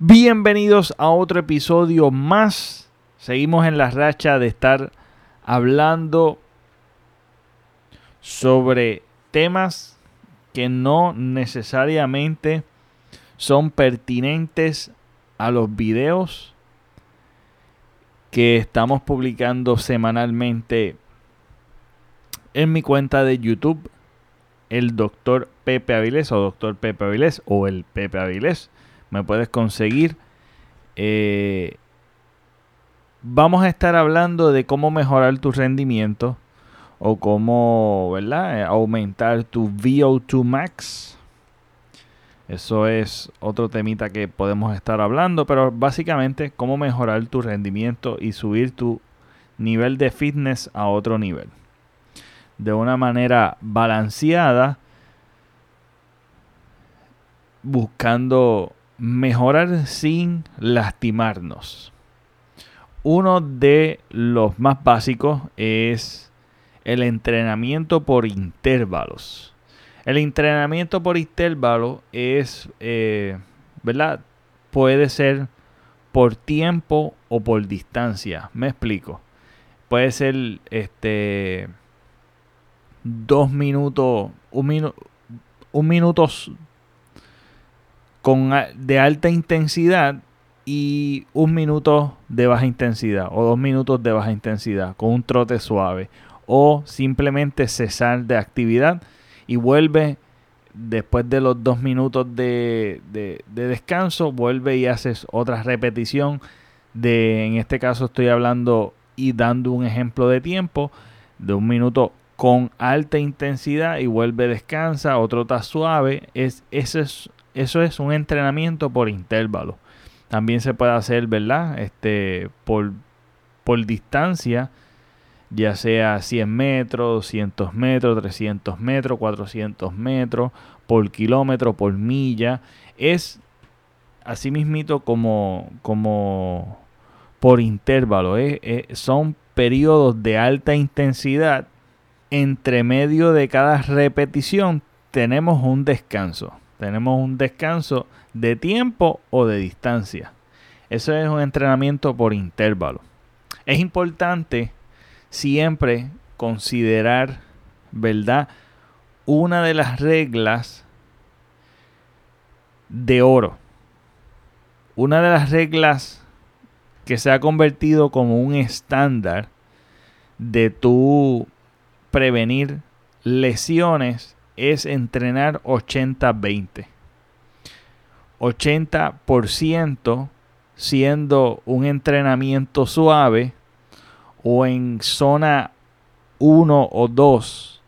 Bienvenidos a otro episodio más. Seguimos en la racha de estar hablando sobre temas que no necesariamente son pertinentes a los videos que estamos publicando semanalmente en mi cuenta de YouTube, el doctor Pepe Avilés o doctor Pepe Avilés o el Pepe Avilés me puedes conseguir. Eh, vamos a estar hablando de cómo mejorar tu rendimiento o cómo ¿verdad? Eh, aumentar tu VO2 max. Eso es otro temita que podemos estar hablando, pero básicamente cómo mejorar tu rendimiento y subir tu nivel de fitness a otro nivel. De una manera balanceada, buscando mejorar sin lastimarnos. Uno de los más básicos es el entrenamiento por intervalos. El entrenamiento por intervalo es, eh, ¿verdad? Puede ser por tiempo o por distancia. Me explico. Puede ser este dos minutos, un, minuto un minuto con, de alta intensidad y un minuto de baja intensidad o dos minutos de baja intensidad con un trote suave o simplemente cesar de actividad y vuelve después de los dos minutos de, de, descanso vuelve y haces otra repetición de en este caso estoy hablando y dando un ejemplo de tiempo de un minuto con alta intensidad y vuelve descansa otro está suave es ese es eso es un entrenamiento por intervalo. También se puede hacer, ¿verdad? Este, por, por distancia, ya sea 100 metros, 200 metros, 300 metros, 400 metros, por kilómetro, por milla. Es así mismito como, como por intervalo. son periodos de alta intensidad. Entre medio de cada repetición tenemos un descanso tenemos un descanso de tiempo o de distancia. Eso es un entrenamiento por intervalo. Es importante siempre considerar, ¿verdad? Una de las reglas de oro. Una de las reglas que se ha convertido como un estándar de tu prevenir lesiones es entrenar 80-20. 80% siendo un entrenamiento suave o en zona 1 o 2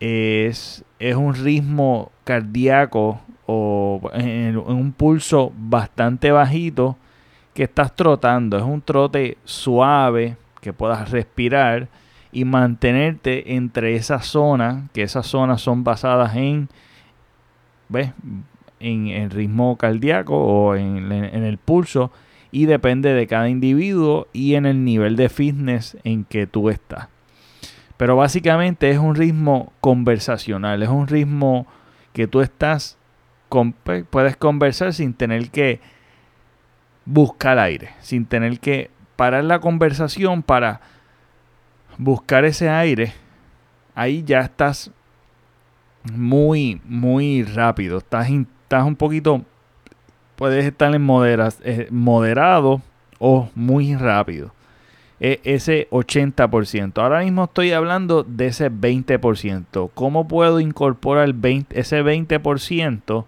es, es un ritmo cardíaco o en, un pulso bastante bajito que estás trotando. Es un trote suave que puedas respirar y mantenerte entre esas zonas, que esas zonas son basadas en, ¿ves? en el ritmo cardíaco o en, en, el pulso y depende de cada individuo y en el nivel de fitness en que tú estás. Pero básicamente es un ritmo conversacional, es un ritmo que tú estás, pues, puedes conversar sin tener que buscar aire, sin tener que parar la conversación para buscar ese aire, ahí ya estás muy, muy rápido. Estás, estás un poquito, puedes estar en moderas, eh, moderado o muy rápido. E, ese 80%. Ahora mismo estoy hablando de ese 20%. ¿Cómo puedo incorporar el 20, ese 20%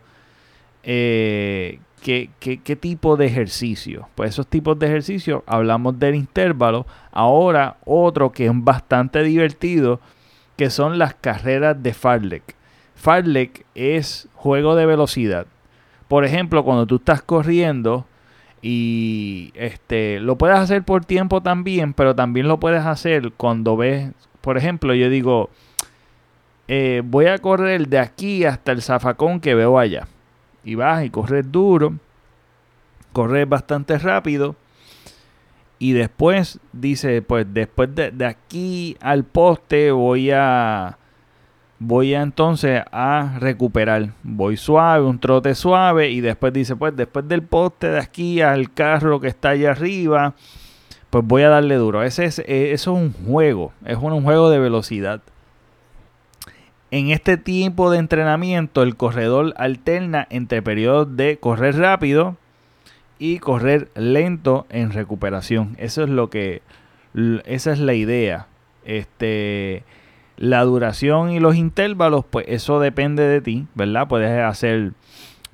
eh, ¿Qué, tipo de ejercicio? Pues esos tipos de ejercicio, hablamos del intervalo. Ahora otro que es bastante divertido, que son las carreras de fartlek. Fartlek es juego de velocidad. Por ejemplo, cuando tú estás corriendo y este lo puedes hacer por tiempo también, pero también lo puedes hacer cuando ves, por ejemplo, yo digo, eh, voy a correr de aquí hasta el zafacón que veo allá y vas y corres duro, corres bastante rápido y después dice, pues después de, aquí al poste voy a voy a entonces a recuperar. Voy suave, un trote suave y después dice, pues después del poste de aquí al carro que está allá arriba, pues voy a darle duro. Ese es, eh, eso es un juego, es un juego de velocidad. En este tipo de entrenamiento, el corredor alterna entre periodos de correr rápido y correr lento en recuperación. Eso es lo que, esa es la idea. Este, la duración y los intervalos, pues eso depende de ti, ¿verdad? Puedes hacer,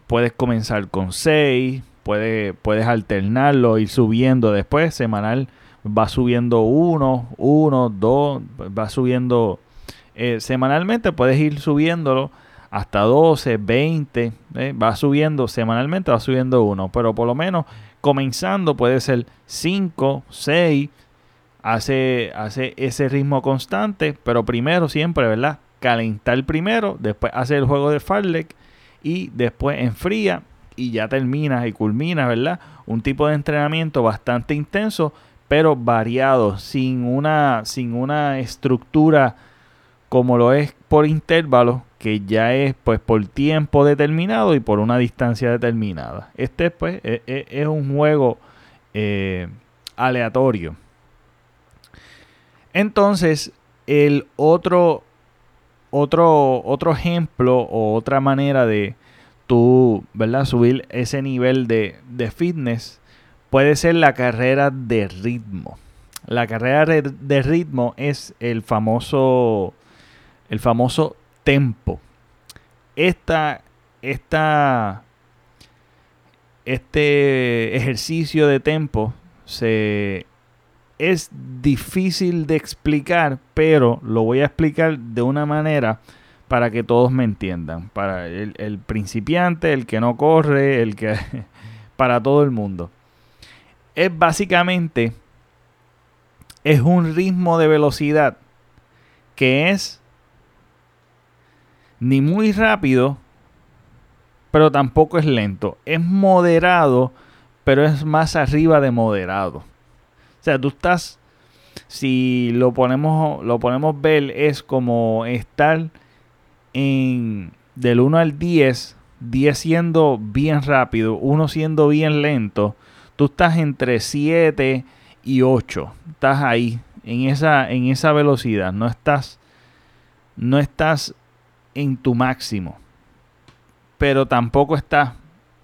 puedes comenzar con 6, puedes, puedes alternarlo, ir subiendo después, semanal va subiendo uno, uno, dos, va subiendo eh, semanalmente, puedes ir subiéndolo hasta 12, 20, eh, va subiendo semanalmente, va subiendo uno, pero por lo menos comenzando puede ser 5, 6, hace, hace ese ritmo constante, pero primero siempre, ¿verdad? Calentar primero, después hacer el juego de Farlek y después enfría y ya terminas y culminas, ¿verdad? Un tipo de entrenamiento bastante intenso, pero variado, sin una, sin una estructura como lo es por intervalos, que ya es pues por tiempo determinado y por una distancia determinada. Este pues es, e, es un juego eh, aleatorio. Entonces, el otro, otro, otro ejemplo o otra manera de, tú, ¿verdad? Subir ese nivel de, fitness puede ser la carrera de ritmo. La carrera de ritmo es el famoso, el famoso tempo. Esta, esta, este ejercicio de tempo se, es difícil de explicar, pero lo voy a explicar de una manera para que todos me entiendan. Para el, principiante, el que no corre, el que. para todo el mundo. Es básicamente. Es un ritmo de velocidad que es ni muy rápido, pero tampoco es lento. Es moderado, pero es más arriba de moderado. O sea, tú estás, si lo ponemos, lo ponemos ver, es como estar en del 1 al 10, 10 siendo bien rápido, 1 siendo bien lento, tú estás entre 7 y 8. Estás ahí, en esa, en esa velocidad. No estás, no estás en tu máximo. Pero tampoco estás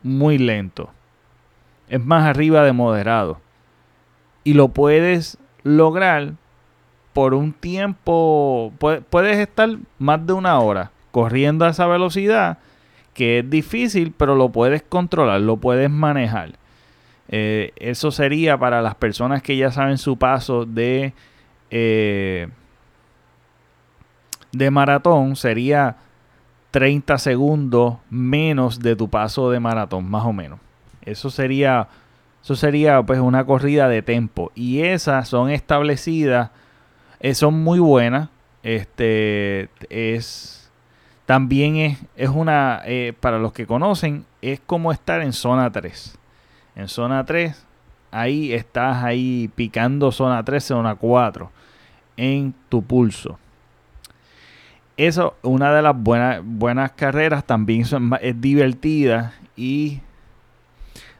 muy lento. Es más arriba de moderado. Y lo puedes lograr por un tiempo. Puedes estar más de una hora corriendo a esa velocidad, que es difícil, pero lo puedes controlar, lo puedes manejar. Eh, eso sería para las personas que ya saben su paso de, eh, de maratón, sería 30 segundos menos de tu paso de maratón, más o menos. Eso sería, eso sería pues una corrida de tempo. Y esas son establecidas, eh, son muy buenas. Este es también es, es una, eh, para los que conocen, es como estar en zona 3. En zona 3, ahí estás ahí picando zona 3, zona 4 en tu pulso. Eso, una de las buenas, buenas carreras, también es divertida y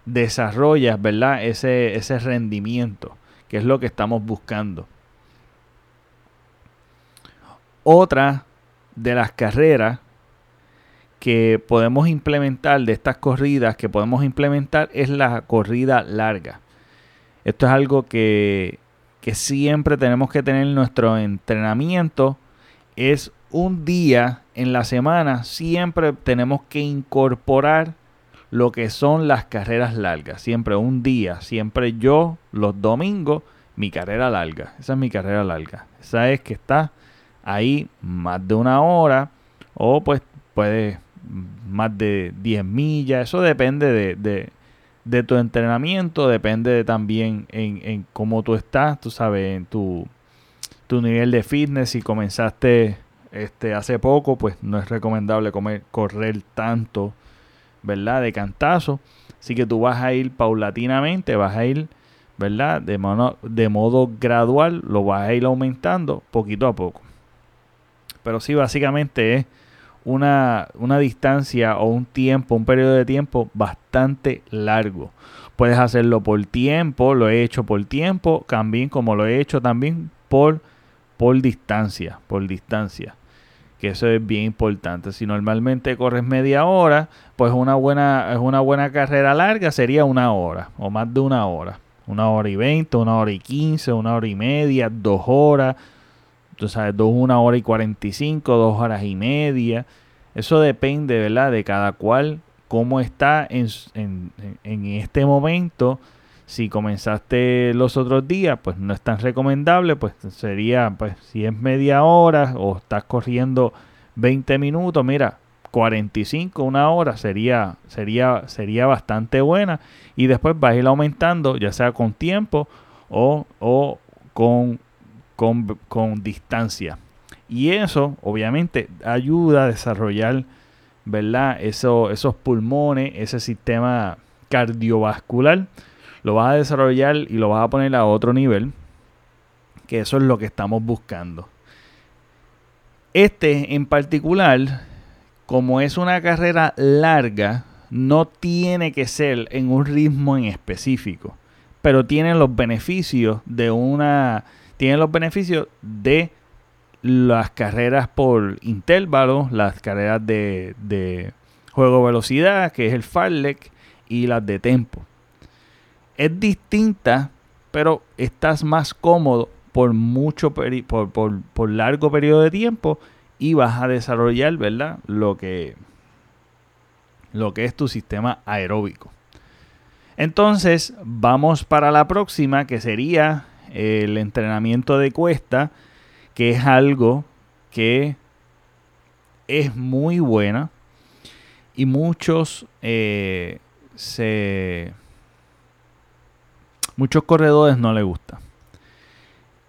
desarrollas, ¿verdad? Ese, ese rendimiento, que es lo que estamos buscando. Otra de las carreras que podemos implementar, de estas corridas que podemos implementar, es la corrida larga. Esto es algo que, que siempre tenemos que tener en nuestro entrenamiento. Es un día en la semana, siempre tenemos que incorporar lo que son las carreras largas. Siempre un día, siempre yo los domingos, mi carrera larga. Esa es mi carrera larga. Esa es que está ahí más de una hora o pues puede más de 10 millas, eso depende de, tu entrenamiento, depende también en, en, cómo tú estás, tú sabes, en tu, tu nivel de fitness, si comenzaste este, hace poco, pues no es recomendable comer, correr tanto, ¿verdad? De cantazo. Así que tú vas a ir paulatinamente, vas a ir, ¿verdad? De, de modo gradual, lo vas a ir aumentando poquito a poco. pero sí básicamente es una, una distancia o un tiempo, un periodo de tiempo bastante largo. Puedes hacerlo por tiempo, lo he hecho por tiempo, también como lo he hecho también por, por distancia, por distancia. Que eso es bien importante. Si normalmente corres media hora, pues una buena, es una buena carrera larga sería una hora o más de una hora. Una hora y veinte, una hora y quince, una hora y media, dos horas. Tú sabes, dos, una hora y cuarenta y cinco, dos horas y media. Eso depende, ¿verdad? De cada cual, cómo está en, en este momento si comenzaste los otros días, pues no es tan recomendable, pues sería, pues si es media hora o estás corriendo 20 minutos, mira, 45, una hora sería, sería, sería bastante buena. Y después vas a ir aumentando, ya sea con tiempo o, o con, con, con, distancia. Y eso, obviamente, ayuda a desarrollar, ¿verdad? Eso, esos pulmones, ese sistema cardiovascular lo vas a desarrollar y lo vas a poner a otro nivel, que eso es lo que estamos buscando. Este en particular, como es una carrera larga, no tiene que ser en un ritmo en específico, pero tiene los beneficios de una tiene los beneficios de las carreras por intervalos, las carreras de, de juego velocidad, que es el farlek, y las de tempo es distinta, pero estás más cómodo por mucho por, por, largo periodo de tiempo y vas a desarrollar, ¿verdad? Lo que, lo que es tu sistema aeróbico. Entonces, vamos para la próxima, que sería el entrenamiento de cuesta, que es algo que es muy buena y muchos eh, se muchos corredores no les gusta.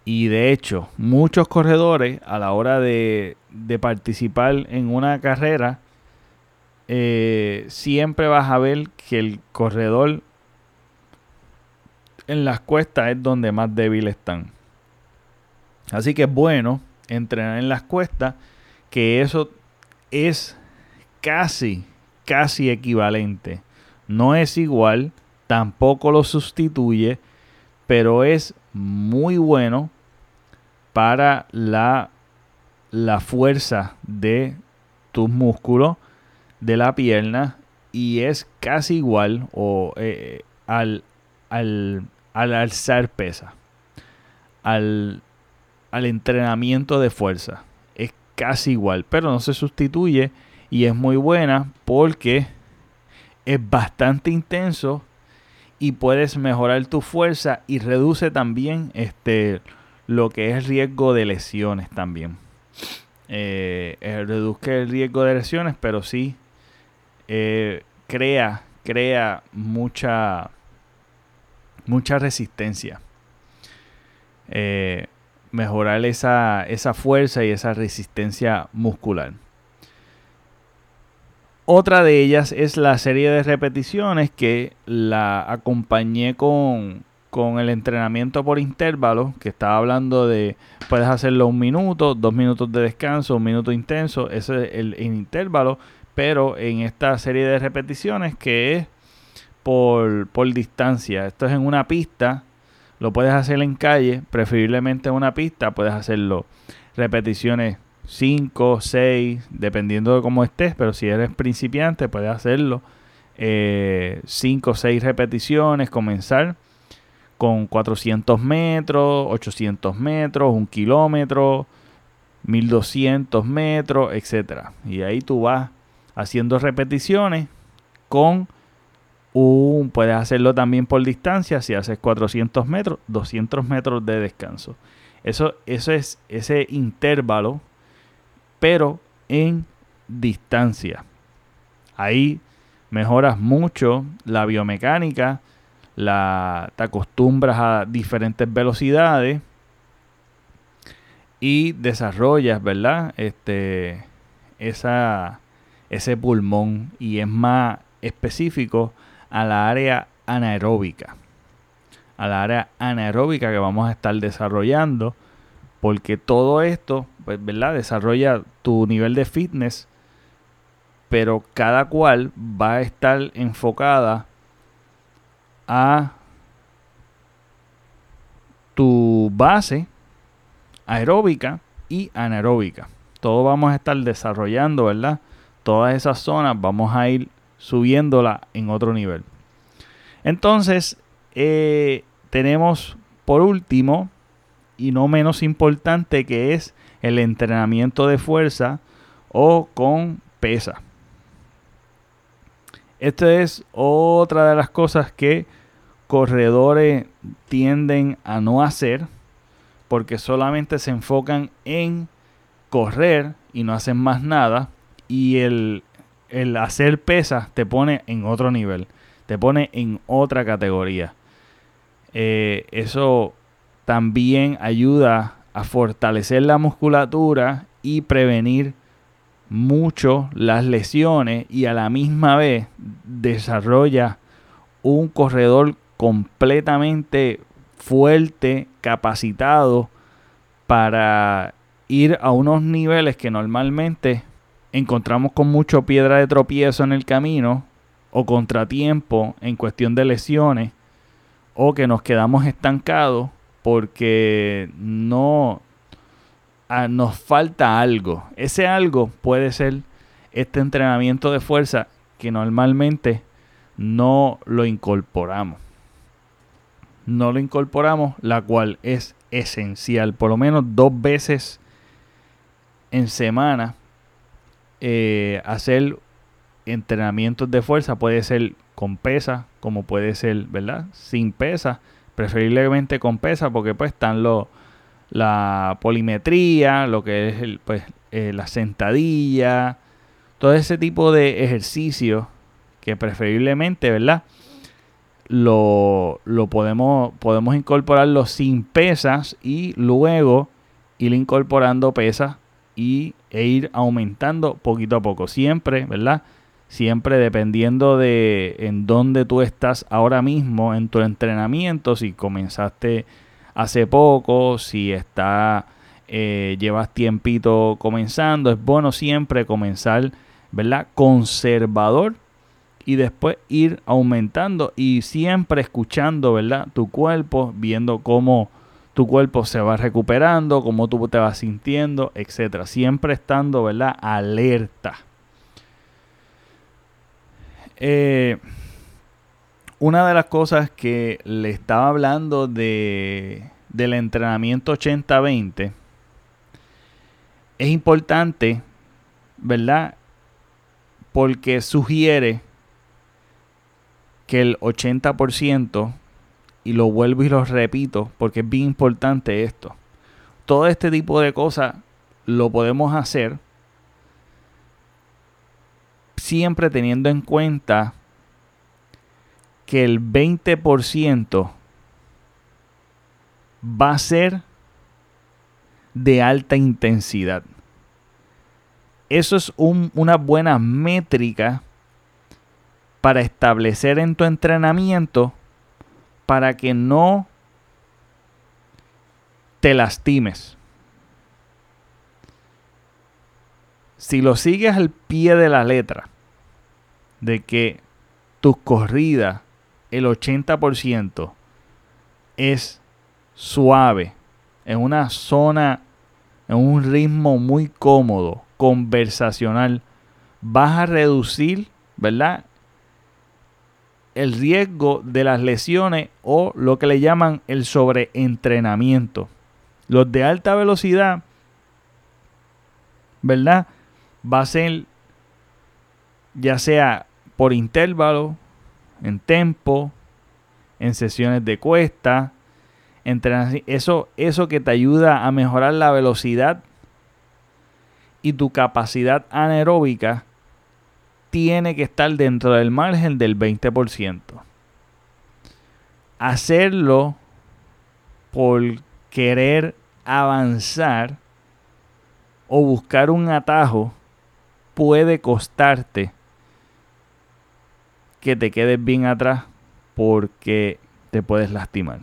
Y de hecho, muchos corredores a la hora de, participar en una carrera, eh, siempre vas a ver que el corredor en las cuestas es donde más débiles están. Así que es bueno entrenar en las cuestas, que eso es casi, casi equivalente. No es igual, tampoco lo sustituye, pero es muy bueno para la, la fuerza de tus músculos de la pierna y es casi igual o eh, al, al, al, alzar pesa, al, al entrenamiento de fuerza. Es casi igual, pero no se sustituye y es muy buena porque es bastante intenso y puedes mejorar tu fuerza y reduce también este, lo que es riesgo de lesiones también. Eh, eh, reduzca el riesgo de lesiones, pero sí eh, crea, crea mucha, mucha resistencia. mejorar esa, esa fuerza y esa resistencia muscular. Otra de ellas es la serie de repeticiones que la acompañé con, el entrenamiento por intervalos, que estaba hablando de, puedes hacerlo un minuto, dos minutos de descanso, un minuto intenso, ese es el, intervalo, pero en esta serie de repeticiones que es por, por distancia, esto es en una pista, lo puedes hacer en calle, preferiblemente en una pista, puedes hacerlo. Repeticiones 5, 6, dependiendo de cómo estés, pero si eres principiante puedes hacerlo. 5 o 6 repeticiones, comenzar con 400 metros, 800 metros, 1 kilómetro, 1200 metros, etc. Y ahí tú vas haciendo repeticiones con un, puedes hacerlo también por distancia, si haces 400 metros, 200 metros de descanso. Eso, eso es ese intervalo pero en distancia. Ahí mejoras mucho la biomecánica, la, te acostumbras a diferentes velocidades y desarrollas, ¿verdad? Este, esa, ese pulmón y es más específico a la área anaeróbica. A la área anaeróbica que vamos a estar desarrollando porque todo esto, pues, ¿verdad? Desarrolla tu nivel de fitness, pero cada cual va a estar enfocada a tu base aeróbica y anaeróbica. Todos vamos a estar desarrollando, ¿verdad? Todas esas zonas vamos a ir subiéndola en otro nivel. Entonces, eh, tenemos por último, y no menos importante, que es el entrenamiento de fuerza o con pesa. Esta es otra de las cosas que corredores tienden a no hacer porque solamente se enfocan en correr y no hacen más nada y el, hacer pesas te pone en otro nivel, te pone en otra categoría. Eh, eso también ayuda a fortalecer la musculatura y prevenir mucho las lesiones y a la misma vez desarrolla un corredor completamente fuerte, capacitado para ir a unos niveles que normalmente encontramos con mucho piedra de tropiezo en el camino o contratiempo en cuestión de lesiones o que nos quedamos estancados porque no ah, nos falta algo. Ese algo puede ser este entrenamiento de fuerza que normalmente no lo incorporamos. No lo incorporamos, la cual es esencial. Por lo menos dos veces en semana eh, hacer entrenamientos de fuerza. Puede ser con pesa, como puede ser, ¿verdad? Sin pesa preferiblemente con pesa porque pues están los la polimetría, lo que es el, pues, eh, la sentadilla, todo ese tipo de ejercicios que preferiblemente, ¿verdad? Lo, lo podemos, podemos incorporarlo sin pesas y luego ir incorporando pesas y, e ir aumentando poquito a poco. Siempre, ¿verdad? Siempre dependiendo de en dónde tú estás ahora mismo en tu entrenamiento, si comenzaste hace poco, si está, eh, llevas tiempito comenzando, es bueno siempre comenzar, ¿verdad? Conservador y después ir aumentando y siempre escuchando, ¿verdad? Tu cuerpo, viendo cómo tu cuerpo se va recuperando, cómo tú te vas sintiendo, etcétera. Siempre estando, ¿verdad? Alerta. Eh, una de las cosas que le estaba hablando de, del entrenamiento 80-20 es importante, ¿verdad? Porque sugiere que el 80%, y lo vuelvo y lo repito, porque es bien importante esto, todo este tipo de cosas lo podemos hacer siempre teniendo en cuenta que el 20% va a ser de alta intensidad. Eso es una buena métrica para establecer en tu entrenamiento para que no te lastimes. Si lo sigues al pie de la letra, de que tu corrida, el 80%, es suave, en una zona, en un ritmo muy cómodo, conversacional, vas a reducir, ¿verdad? El riesgo de las lesiones o lo que le llaman el sobreentrenamiento. Los de alta velocidad, ¿verdad? Va a ser ya sea por intervalo, en tempo, en sesiones de cuesta, eso, eso que te ayuda a mejorar la velocidad y tu capacidad anaeróbica tiene que estar dentro del margen del 20%. Hacerlo por querer avanzar o buscar un atajo puede costarte que te quedes bien atrás porque te puedes lastimar.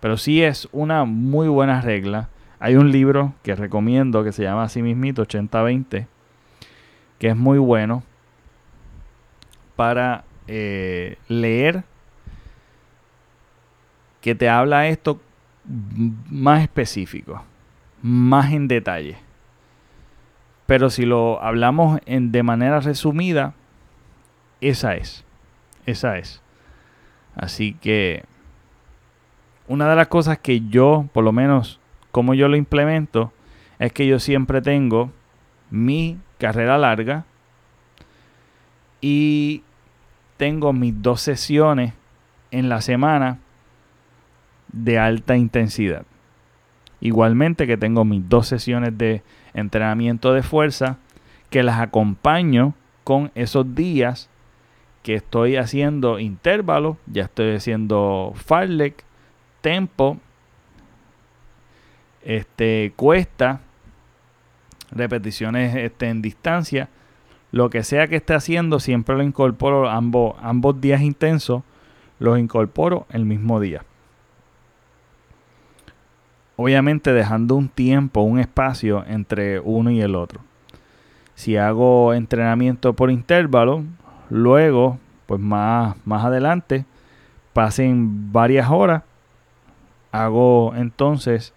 Pero sí es una muy buena regla hay un libro que recomiendo que se llama así mismito 8020, que es muy bueno para eh, leer, que te habla esto más específico, más en detalle. Pero si lo hablamos en, de manera resumida, esa es. Esa es. Así que una de las cosas que yo, por lo menos como yo lo implemento, es que yo siempre tengo mi carrera larga y tengo mis dos sesiones en la semana de alta intensidad. Igualmente que tengo mis dos sesiones de entrenamiento de fuerza que las acompaño con esos días que estoy haciendo intervalos, ya estoy haciendo farlek, tempo, este, cuesta, repeticiones este, en distancia, lo que sea que esté haciendo, siempre lo incorporo ambos, ambos días intensos, los incorporo el mismo día. Obviamente dejando un tiempo, un espacio entre uno y el otro. Si hago entrenamiento por intervalo, luego, pues más, más adelante, pasen varias horas, hago entonces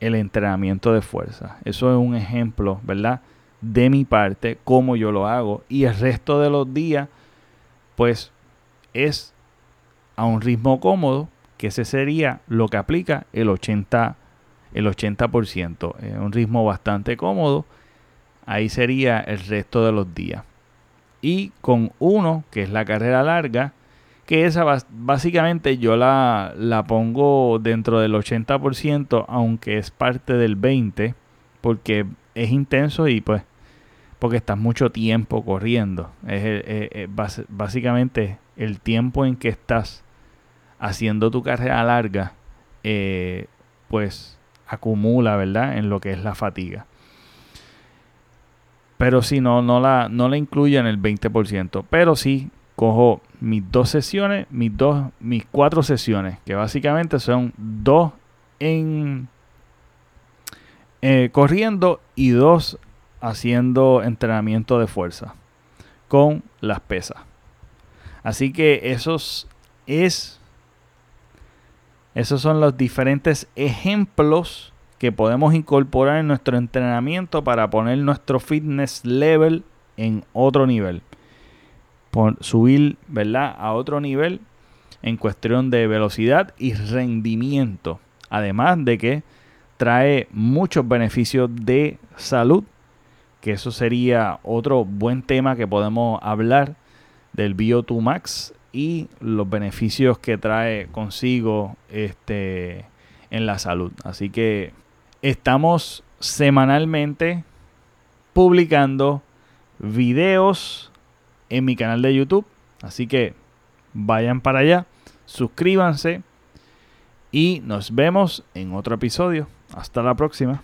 el entrenamiento de fuerza. Eso es un ejemplo, ¿verdad? De mi parte, cómo yo lo hago. Y el resto de los días, pues es a un ritmo cómodo, que ese sería lo que aplica el 80%. El 80%. Es un ritmo bastante cómodo. Ahí sería el resto de los días. Y con uno, que es la carrera larga, que esa básicamente yo la, la pongo dentro del 80%, aunque es parte del 20%, porque es intenso y pues porque estás mucho tiempo corriendo. Es, básicamente el tiempo en que estás haciendo tu carrera larga, eh, pues acumula, ¿verdad? En lo que es la fatiga. Pero si no, no la, no la incluye en el 20%. Pero sí cojo mis dos sesiones, mis dos, mis cuatro sesiones, que básicamente son dos en eh, corriendo y dos haciendo entrenamiento de fuerza con las pesas. Así que esos es esos son los diferentes ejemplos que podemos incorporar en nuestro entrenamiento para poner nuestro fitness level en otro nivel subir ¿verdad? a otro nivel en cuestión de velocidad y rendimiento. Además de que trae muchos beneficios de salud, que eso sería otro buen tema que podemos hablar del Bio2 Max y los beneficios que trae consigo este, en la salud. Así que estamos semanalmente publicando videos en mi canal de YouTube. Así que vayan para allá, suscríbanse y nos vemos en otro episodio. Hasta la próxima.